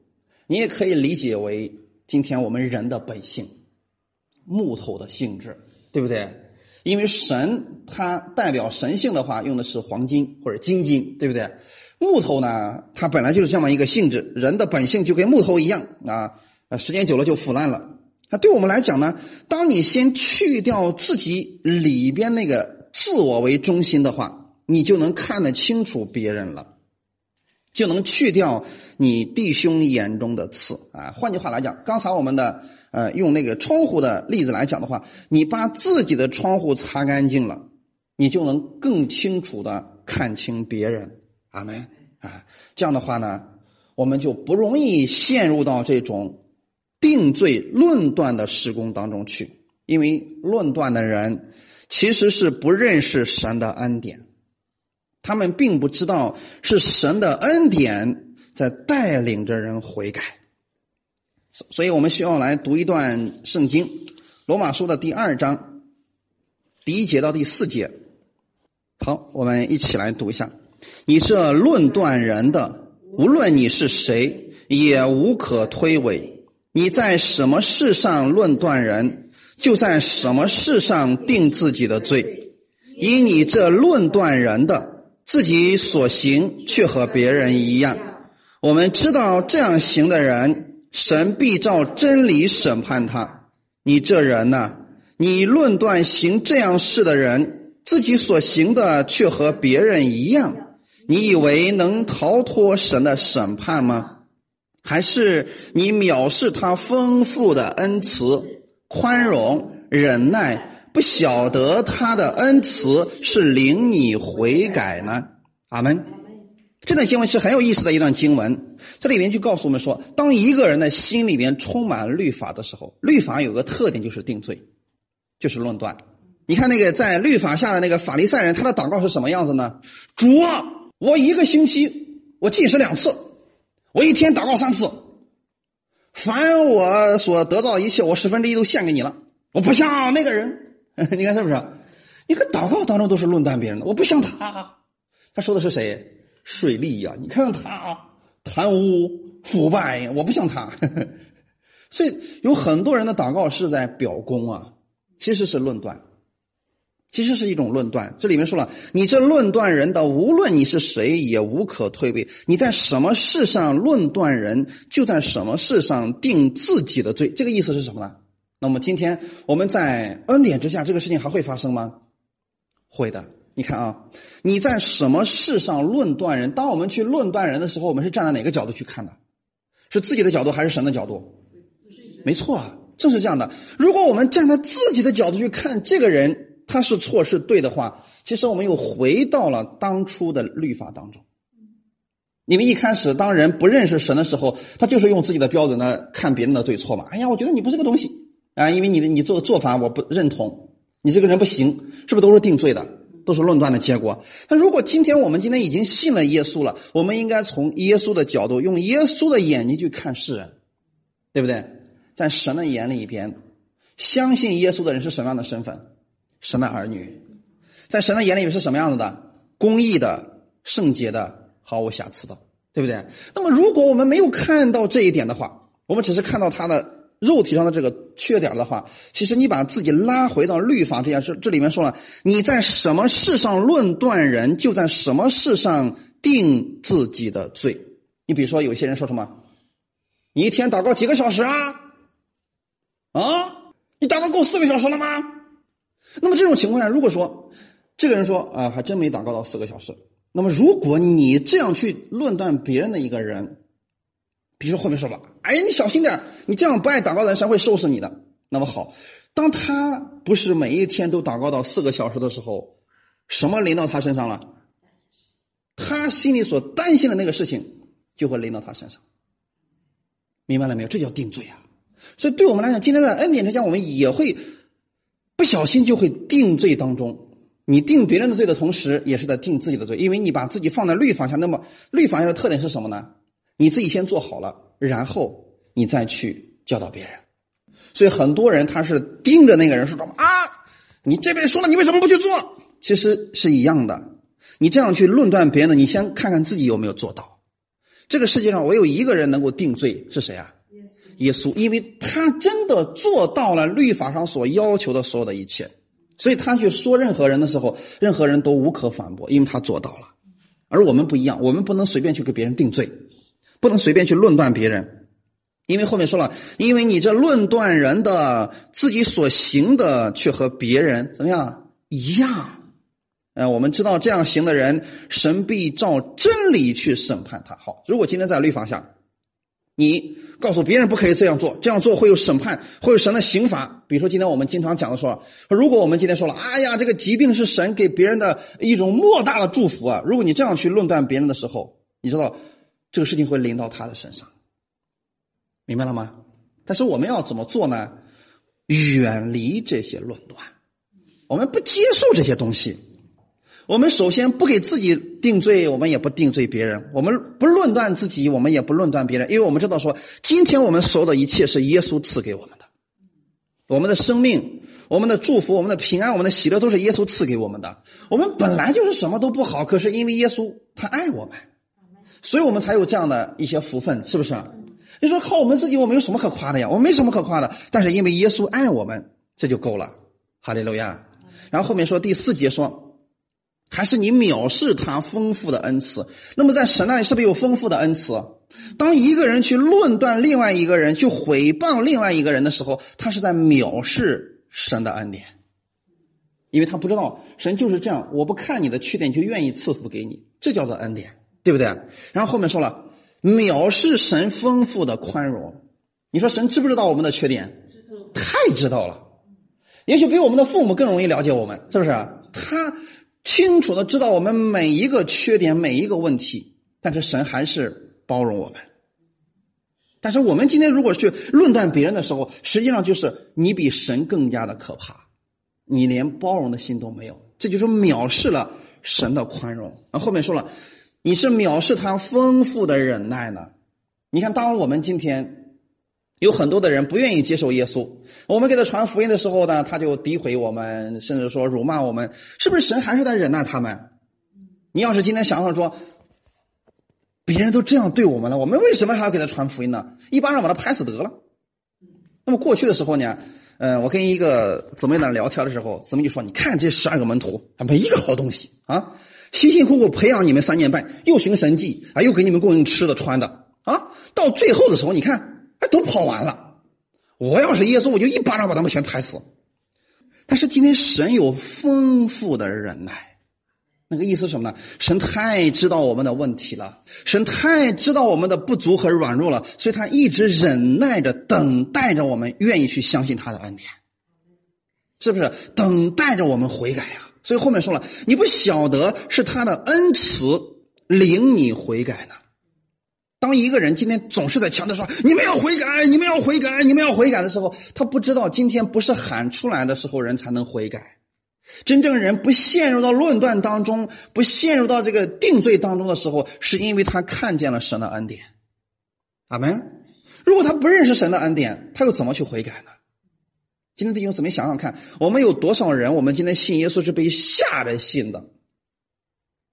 A: 你也可以理解为今天我们人的本性，木头的性质，对不对？因为神它代表神性的话，用的是黄金或者金金，对不对？木头呢，它本来就是这么一个性质，人的本性就跟木头一样啊，时间久了就腐烂了。那对我们来讲呢，当你先去掉自己里边那个自我为中心的话，你就能看得清楚别人了，就能去掉你弟兄眼中的刺啊。换句话来讲，刚才我们的呃用那个窗户的例子来讲的话，你把自己的窗户擦干净了，你就能更清楚的看清别人。阿门啊！这样的话呢，我们就不容易陷入到这种。定罪论断的施工当中去，因为论断的人其实是不认识神的恩典，他们并不知道是神的恩典在带领着人悔改，所所以我们需要来读一段圣经，《罗马书》的第二章第一节到第四节。好，我们一起来读一下：你这论断人的，无论你是谁，也无可推诿。你在什么事上论断人，就在什么事上定自己的罪。以你这论断人的，自己所行却和别人一样。我们知道这样行的人，神必照真理审判他。你这人呢？你论断行这样事的人，自己所行的却和别人一样，你以为能逃脱神的审判吗？还是你藐视他丰富的恩慈、宽容、忍耐，不晓得他的恩慈是领你悔改呢？阿门。这段经文是很有意思的一段经文，这里面就告诉我们说，当一个人的心里面充满律法的时候，律法有个特点就是定罪，就是论断。你看那个在律法下的那个法利赛人，他的祷告是什么样子呢？主啊，我一个星期我禁食两次。我一天祷告三次，凡我所得到的一切，我十分之一都献给你了。我不像那个人，你看是不是？你看祷告当中都是论断别人的，我不像他。他说的是谁？水利呀！你看看他贪污腐败，我不像他。所以有很多人的祷告是在表功啊，其实是论断。其实是一种论断，这里面说了，你这论断人的，无论你是谁，也无可退避。你在什么事上论断人，就在什么事上定自己的罪。这个意思是什么呢？那么今天我们在恩典之下，这个事情还会发生吗？会的。你看啊，你在什么事上论断人？当我们去论断人的时候，我们是站在哪个角度去看的？是自己的角度还是神的角度？没错啊，正是这样的。如果我们站在自己的角度去看这个人。他是错是对的话，其实我们又回到了当初的律法当中。你们一开始当人不认识神的时候，他就是用自己的标准呢看别人的对错嘛。哎呀，我觉得你不是个东西啊，因为你的你做的做法我不认同，你这个人不行，是不是都是定罪的，都是论断的结果？那如果今天我们今天已经信了耶稣了，我们应该从耶稣的角度，用耶稣的眼睛去看世人，对不对？在神的眼里边，相信耶稣的人是什么样的身份？神的儿女，在神的眼里面是什么样子的？公义的、圣洁的、毫无瑕疵的，对不对？那么，如果我们没有看到这一点的话，我们只是看到他的肉体上的这个缺点的话，其实你把自己拉回到律法这件事，这里面说了，你在什么事上论断人，就在什么事上定自己的罪。你比如说，有些人说什么？你一天祷告几个小时啊？啊？你祷告够四个小时了吗？那么这种情况下，如果说这个人说啊，还真没祷告到四个小时，那么如果你这样去论断别人的一个人，比如说后面说了，哎呀，你小心点，你这样不爱祷告的人，神会收拾你的。那么好，当他不是每一天都祷告到四个小时的时候，什么临到他身上了？他心里所担心的那个事情就会临到他身上，明白了没有？这叫定罪啊！所以对我们来讲，今天的恩典之下，我们也会。不小心就会定罪当中，你定别人的罪的同时，也是在定自己的罪，因为你把自己放在律法下。那么律法下的特点是什么呢？你自己先做好了，然后你再去教导别人。所以很多人他是盯着那个人说什么啊？你这边说了，你为什么不去做？其实是一样的。你这样去论断别人的，你先看看自己有没有做到。这个世界上，唯有一个人能够定罪，是谁啊？耶稣，因为他真的做到了律法上所要求的所有的一切，所以他去说任何人的时候，任何人都无可反驳，因为他做到了。而我们不一样，我们不能随便去给别人定罪，不能随便去论断别人。因为后面说了，因为你这论断人的自己所行的，却和别人怎么样一样。呃，我们知道这样行的人，神必照真理去审判他。好，如果今天在律法下，你告诉别人不可以这样做，这样做会有审判，会有神的刑罚。比如说今天我们经常讲的说，如果我们今天说了，哎呀，这个疾病是神给别人的一种莫大的祝福啊！如果你这样去论断别人的时候，你知道这个事情会临到他的身上，明白了吗？但是我们要怎么做呢？远离这些论断，我们不接受这些东西。我们首先不给自己定罪，我们也不定罪别人。我们不论断自己，我们也不论断别人，因为我们知道说，今天我们所有的一切是耶稣赐给我们的，我们的生命、我们的祝福、我们的平安、我们的喜乐，都是耶稣赐给我们的。我们本来就是什么都不好，可是因为耶稣他爱我们，所以我们才有这样的一些福分，是不是？你说靠我们自己，我们有什么可夸的呀？我们没什么可夸的，但是因为耶稣爱我们，这就够了。哈利路亚。然后后面说第四节说。还是你藐视他丰富的恩赐？那么在神那里是不是有丰富的恩赐？当一个人去论断另外一个人，去毁谤另外一个人的时候，他是在藐视神的恩典，因为他不知道神就是这样，我不看你的缺点就愿意赐福给你，这叫做恩典，对不对？然后后面说了，藐视神丰富的宽容。你说神知不知道我们的缺点？
B: 知道，
A: 太知道了。也许比我们的父母更容易了解我们，是不是？他。清楚的知道我们每一个缺点，每一个问题，但是神还是包容我们。但是我们今天如果去论断别人的时候，实际上就是你比神更加的可怕，你连包容的心都没有，这就是藐视了神的宽容。啊，后面说了，你是藐视他丰富的忍耐呢？你看，当我们今天。有很多的人不愿意接受耶稣，我们给他传福音的时候呢，他就诋毁我们，甚至说辱骂我们，是不是神还是在忍耐他们？你要是今天想想说，别人都这样对我们了，我们为什么还要给他传福音呢？一巴掌把他拍死得了。那么过去的时候呢，嗯，我跟一个姊妹呢聊天的时候，姊妹就说：“你看这十二个门徒，他没一个好东西啊，辛辛苦苦培养你们三年半，又行神迹啊，又给你们供应吃的穿的啊，到最后的时候，你看。”哎，都跑完了。我要是耶稣，我就一巴掌把他们全拍死。但是今天神有丰富的忍耐，那个意思什么呢？神太知道我们的问题了，神太知道我们的不足和软弱了，所以他一直忍耐着，等待着我们愿意去相信他的恩典，是不是？等待着我们悔改呀。所以后面说了，你不晓得是他的恩慈领你悔改呢。当一个人今天总是在强调说“你们要悔改，你们要悔改，你们要悔改”的时候，他不知道今天不是喊出来的时候人才能悔改。真正人不陷入到论断当中，不陷入到这个定罪当中的时候，是因为他看见了神的恩典。阿门。如果他不认识神的恩典，他又怎么去悔改呢？今天弟兄姊妹想想看，我们有多少人，我们今天信耶稣是被吓着信的？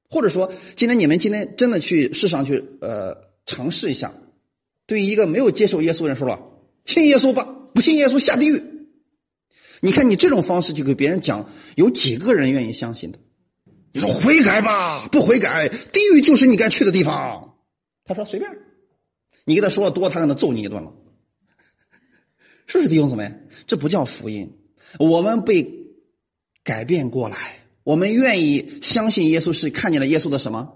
A: 或者说，今天你们今天真的去世上去，呃。尝试一下，对于一个没有接受耶稣的人说了，信耶稣吧，不信耶稣下地狱。你看你这种方式去给别人讲，有几个人愿意相信的？你说悔改吧，不悔改，地狱就是你该去的地方。他说随便，你跟他说的多，他可能揍你一顿了。是不是弟兄姊妹？这不叫福音。我们被改变过来，我们愿意相信耶稣，是看见了耶稣的什么？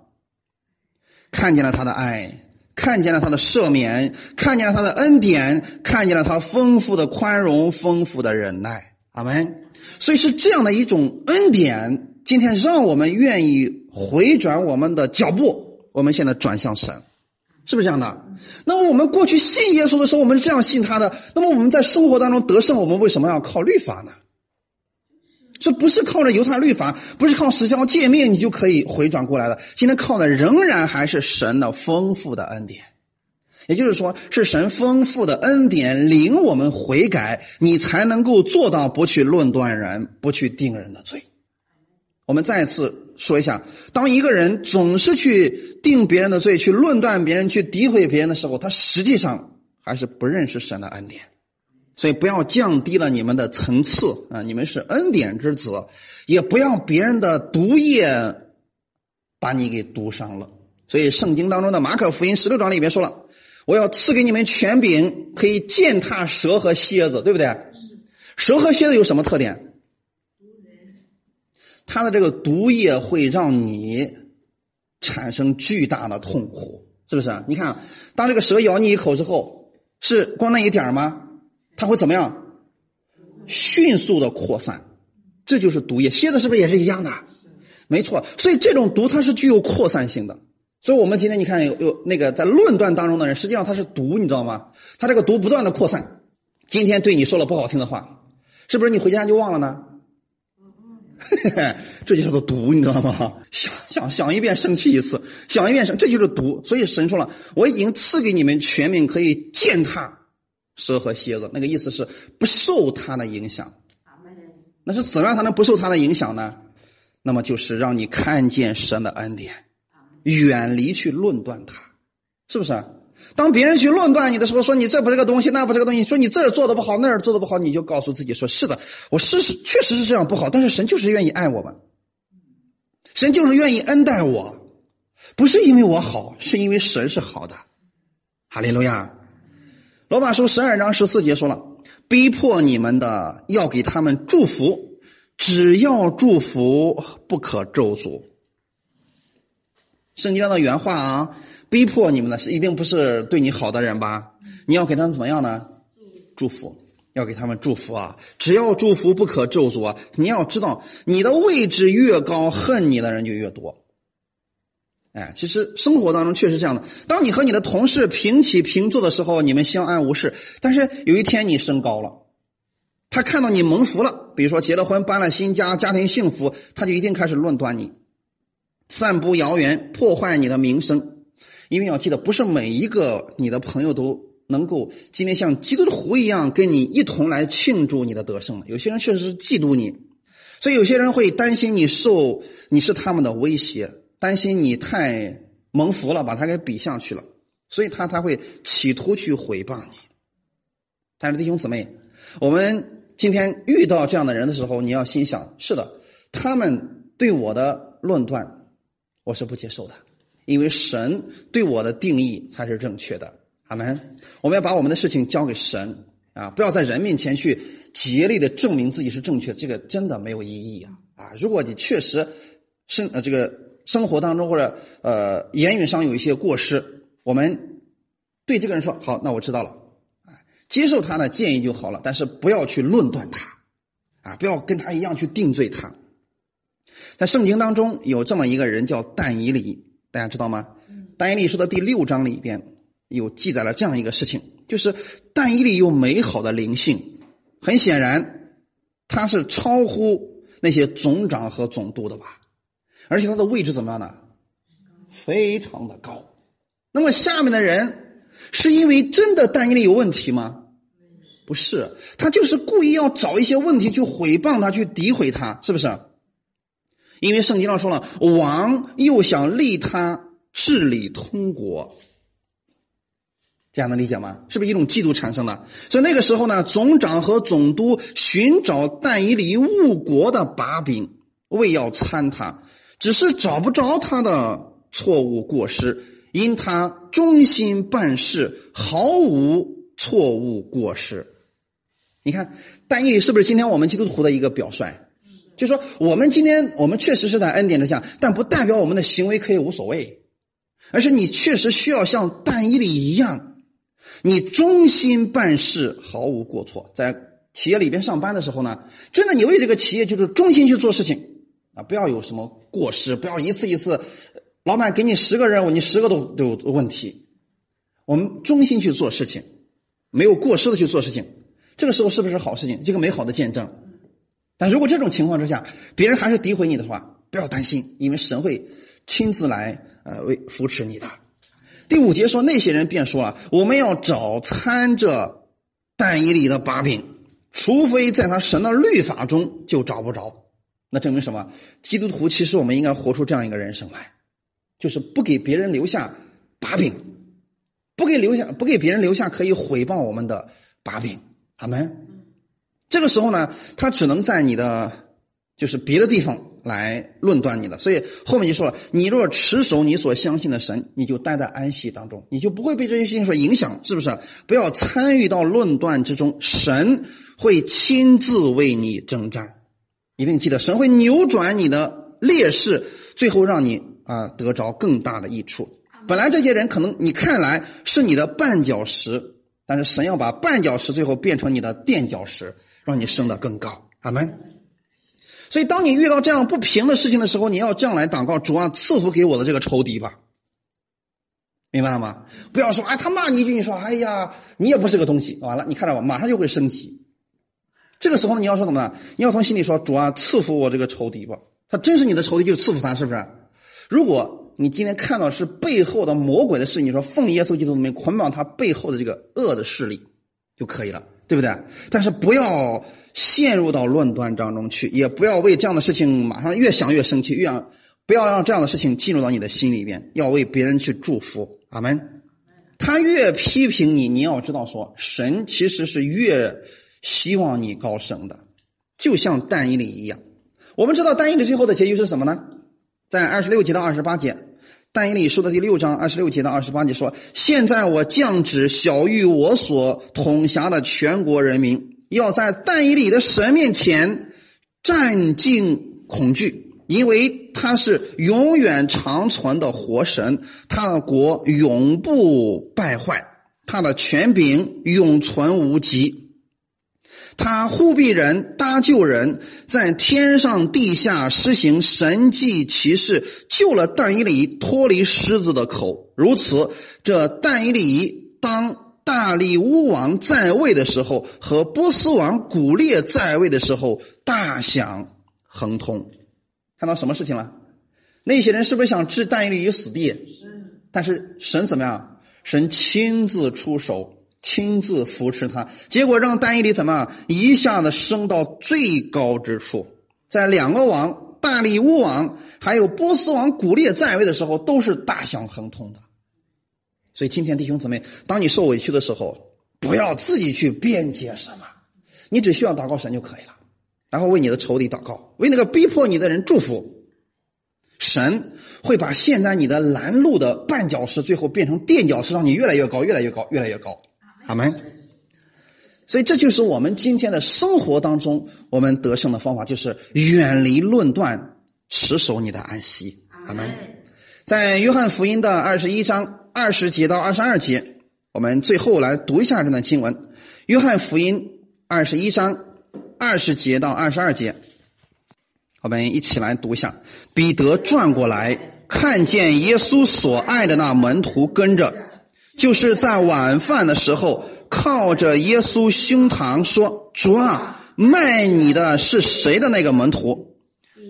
A: 看见了他的爱。看见了他的赦免，看见了他的恩典，看见了他丰富的宽容、丰富的忍耐。阿门。所以是这样的一种恩典，今天让我们愿意回转我们的脚步，我们现在转向神，是不是这样的？那么我们过去信耶稣的时候，我们是这样信他的。那么我们在生活当中得胜，我们为什么要靠律法呢？这不是靠着犹太律法，不是靠十条诫命，你就可以回转过来的。今天靠的仍然还是神的丰富的恩典，也就是说，是神丰富的恩典领我们悔改，你才能够做到不去论断人，不去定人的罪。我们再次说一下，当一个人总是去定别人的罪，去论断别人，去诋毁别人的时候，他实际上还是不认识神的恩典。所以不要降低了你们的层次啊！你们是恩典之子，也不要别人的毒液把你给毒伤了。所以圣经当中的马可福音十六章里面说了：“我要赐给你们权柄，可以践踏蛇和蝎子，对不对？蛇和蝎子有什么特点？它的这个毒液会让你产生巨大的痛苦，是不是？你看，当这个蛇咬你一口之后，是光那一点吗？它会怎么样？迅速的扩散，这就是毒液。蝎子是不是也是一样的？没错，所以这种毒它是具有扩散性的。所以我们今天你看有有那个在论断当中的人，实际上他是毒，你知道吗？他这个毒不断的扩散。今天对你说了不好听的话，是不是你回家就忘了呢？这就叫做毒，你知道吗？想想想一遍生气一次，想一遍生，这就是毒。所以神说了，我已经赐给你们全命，可以践踏蛇和蝎子。那个意思是不受它的影响。那是怎么样才能不受它的影响呢？那么就是让你看见神的恩典。远离去论断它，是不是？当别人去论断你的时候，说你这不是个东西，那不是个东西，说你这儿做的不好，那儿做的不好，你就告诉自己说：是的，我是确实是这样不好，但是神就是愿意爱我们，神就是愿意恩待我，不是因为我好，是因为神是好的。哈利路亚。罗马书十二章十四节说了：逼迫你们的要给他们祝福，只要祝福，不可咒诅。圣经上的原话啊，逼迫你们的是一定不是对你好的人吧？你要给他们怎么样呢？祝福，要给他们祝福啊！只要祝福，不可咒诅啊！你要知道，你的位置越高，恨你的人就越多。哎，其实生活当中确实这样的。当你和你的同事平起平坐的时候，你们相安无事。但是有一天你升高了，他看到你蒙福了，比如说结了婚、搬了新家、家庭幸福，他就一定开始论断你。散布谣言，破坏你的名声，因为要记得，不是每一个你的朋友都能够今天像基督徒一样跟你一同来庆祝你的得胜。有些人确实是嫉妒你，所以有些人会担心你受你是他们的威胁，担心你太蒙福了，把他给比下去了，所以他才会企图去毁谤你。但是弟兄姊妹，我们今天遇到这样的人的时候，你要心想：是的，他们对我的论断。我是不接受的，因为神对我的定义才是正确的。阿门。我们要把我们的事情交给神啊，不要在人面前去竭力的证明自己是正确，这个真的没有意义啊！啊，如果你确实生呃这个生活当中或者呃言语上有一些过失，我们对这个人说好，那我知道了，啊，接受他的建议就好了，但是不要去论断他，啊，不要跟他一样去定罪他。在圣经当中有这么一个人叫但以理，大家知道吗？但以理书的第六章里边有记载了这样一个事情，就是但以理有美好的灵性，很显然他是超乎那些总长和总督的吧，而且他的位置怎么样呢？非常的高。那么下面的人是因为真的但以理有问题吗？不是，他就是故意要找一些问题去毁谤他，去诋毁他，是不是？因为圣经上说了，王又想立他治理通国，这样能理解吗？是不是一种嫉妒产生的？所以那个时候呢，总长和总督寻找但以理误国的把柄，为要参他，只是找不着他的错误过失，因他忠心办事，毫无错误过失。你看，但以理是不是今天我们基督徒的一个表率？就说我们今天我们确实是在恩典之下，但不代表我们的行为可以无所谓，而是你确实需要像但以理一样，你忠心办事，毫无过错。在企业里边上班的时候呢，真的你为这个企业就是忠心去做事情啊，不要有什么过失，不要一次一次，老板给你十个任务，你十个都都有问题。我们忠心去做事情，没有过失的去做事情，这个时候是不是好事情？这个美好的见证。但如果这种情况之下，别人还是诋毁你的话，不要担心，因为神会亲自来呃为扶持你的。第五节说，那些人便说了：“我们要找参着但以里的把柄，除非在他神的律法中就找不着。”那证明什么？基督徒其实我们应该活出这样一个人生来，就是不给别人留下把柄，不给留下不给别人留下可以毁谤我们的把柄。阿门。这个时候呢，他只能在你的就是别的地方来论断你的。所以后面就说了，你若持守你所相信的神，你就待在安息当中，你就不会被这些事情所影响，是不是？不要参与到论断之中，神会亲自为你征战。一定记得，神会扭转你的劣势，最后让你啊得着更大的益处。本来这些人可能你看来是你的绊脚石，但是神要把绊脚石最后变成你的垫脚石，让你升得更高。阿门。所以，当你遇到这样不平的事情的时候，你要这样来祷告：主啊，赐福给我的这个仇敌吧。明白了吗？不要说，哎，他骂你一句，你说，哎呀，你也不是个东西。完了，你看到吧，马上就会生气。这个时候，你要说怎么呢？你要从心里说：主啊，赐福我这个仇敌吧。他真是你的仇敌，就赐福他，是不是？如果你今天看到是背后的魔鬼的事，你说奉耶稣基督的名捆绑他背后的这个恶的势力就可以了，对不对？但是不要陷入到论断当中去，也不要为这样的事情马上越想越生气，越想不要让这样的事情进入到你的心里边，要为别人去祝福。阿门。他越批评你，你要知道说，神其实是越。希望你高升的，就像但以理一样。我们知道但以理最后的结局是什么呢？在二十六节到二十八节，但以理书的第六章二十六节到二十八节说：“现在我降旨小谕我所统辖的全国人民，要在但以理的神面前战尽恐惧，因为他是永远长存的活神，他的国永不败坏，他的权柄永存无极。”他护庇人、搭救人，在天上地下施行神迹奇事，救了但以理脱离狮子的口。如此，这但以理当大力乌王在位的时候，和波斯王古列在位的时候，大享亨通。看到什么事情了？那些人是不是想置但以理于死地？但是神怎么样？神亲自出手。亲自扶持他，结果让丹伊里怎么一下子升到最高之处？在两个王大力乌王还有波斯王古列在位的时候，都是大享亨通的。所以今天弟兄姊妹，当你受委屈的时候，不要自己去辩解什么，你只需要祷告神就可以了，然后为你的仇敌祷告，为那个逼迫你的人祝福，神会把现在你的拦路的绊脚石，最后变成垫脚石，让你越来越高，越来越高，越来越高。阿门。所以这就是我们今天的生活当中，我们得胜的方法，就是远离论断，持守你的安息。阿门。在约翰福音的二十一章二十节到二十二节，我们最后来读一下这段经文。约翰福音二十一章二十节到二十二节，我们一起来读一下。彼得转过来，看见耶稣所爱的那门徒跟着。就是在晚饭的时候，靠着耶稣胸膛说：“主啊，卖你的是谁的那个门徒？”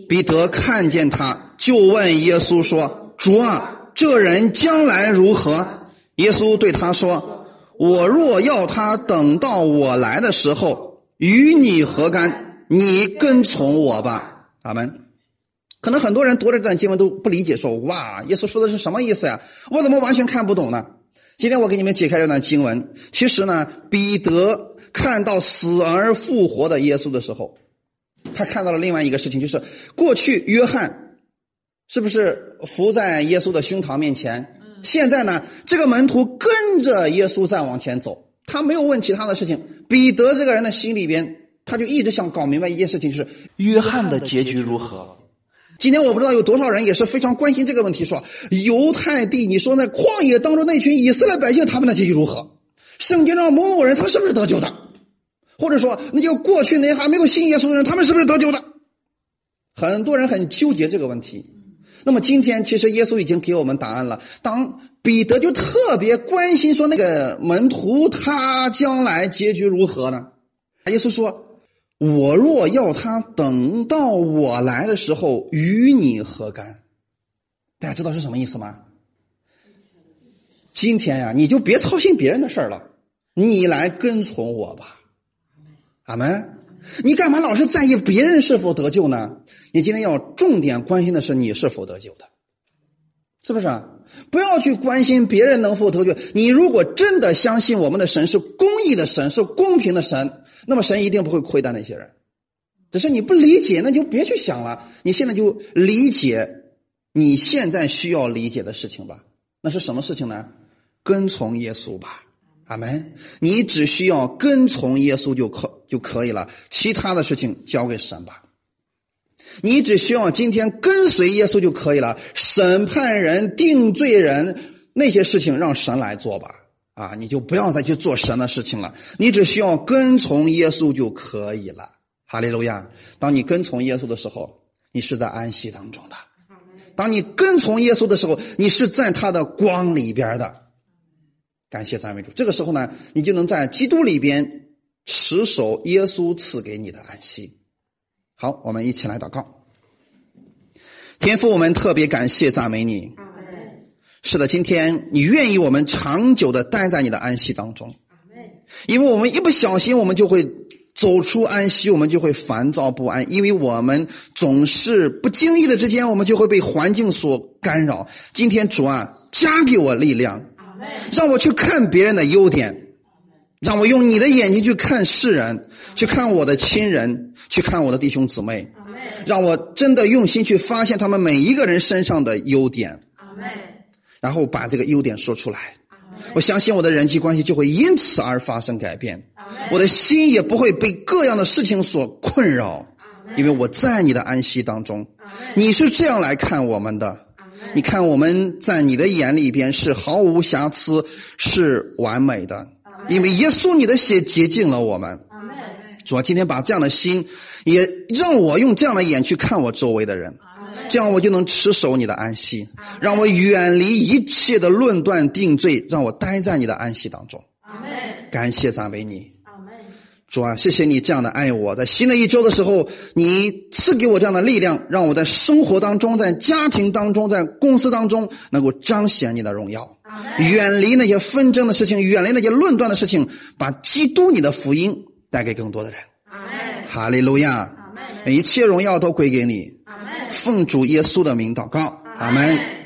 A: 彼得看见他，就问耶稣说：“主啊，这人将来如何？”耶稣对他说：“我若要他等到我来的时候，与你何干？你跟从我吧。”阿门。可能很多人读了这段经文都不理解，说：“哇，耶稣说的是什么意思呀？我怎么完全看不懂呢？”今天我给你们解开这段经文。其实呢，彼得看到死而复活的耶稣的时候，他看到了另外一个事情，就是过去约翰是不是伏在耶稣的胸膛面前？现在呢，这个门徒跟着耶稣再往前走，他没有问其他的事情。彼得这个人的心里边，他就一直想搞明白一件事情，就是约翰的结局如何。今天我不知道有多少人也是非常关心这个问题，说犹太地，你说在旷野当中那群以色列百姓，他们的结局如何？圣经上某某人，他是不是得救的？或者说，那就过去那些还没有信耶稣的人，他们是不是得救的？很多人很纠结这个问题。那么今天，其实耶稣已经给我们答案了。当彼得就特别关心说，那个门徒他将来结局如何呢？耶稣说。我若要他等到我来的时候与你何干？大家知道是什么意思吗？今天呀，你就别操心别人的事儿了，你来跟从我吧。阿门。你干嘛老是在意别人是否得救呢？你今天要重点关心的是你是否得救的，是不是？不要去关心别人能否得救。你如果真的相信我们的神是公义的神，是公平的神。那么神一定不会亏待那些人，只是你不理解，那就别去想了。你现在就理解你现在需要理解的事情吧。那是什么事情呢？跟从耶稣吧，阿门。你只需要跟从耶稣就可就可以了，其他的事情交给神吧。你只需要今天跟随耶稣就可以了，审判人、定罪人那些事情让神来做吧。啊，你就不要再去做神的事情了，你只需要跟从耶稣就可以了。哈利路亚！当你跟从耶稣的时候，你是在安息当中的；当你跟从耶稣的时候，你是在他的光里边的。感谢赞美主。这个时候呢，你就能在基督里边持守耶稣赐给你的安息。好，我们一起来祷告。天父，我们特别感谢赞美你。是的，今天你愿意我们长久的待在你的安息当中，因为我们一不小心，我们就会走出安息，我们就会烦躁不安，因为我们总是不经意的之间，我们就会被环境所干扰。今天主啊，加给我力量，让我去看别人的优点，让我用你的眼睛去看世人，去看我的亲人，去看我的弟兄姊妹，让我真的用心去发现他们每一个人身上的优点。然后把这个优点说出来，我相信我的人际关系就会因此而发生改变，我的心也不会被各样的事情所困扰，因为我在你的安息当中。你是这样来看我们的，你看我们在你的眼里边是毫无瑕疵，是完美的，因为耶稣你的血洁净了我们。主啊，今天把这样的心，也让我用这样的眼去看我周围的人。这样我就能持守你的安息，让我远离一切的论断定罪，让我待在你的安息当中。感谢赞美你，主啊，谢谢你这样的爱我，在新的一周的时候，你赐给我这样的力量，让我在生活当中、在家庭当中、在公司当中，能够彰显你的荣耀，远离那些纷争的事情，远离那些论断的事情，把基督你的福音带给更多的人。哈利路亚，一切荣耀都归给你。奉主耶稣的名祷告，阿门。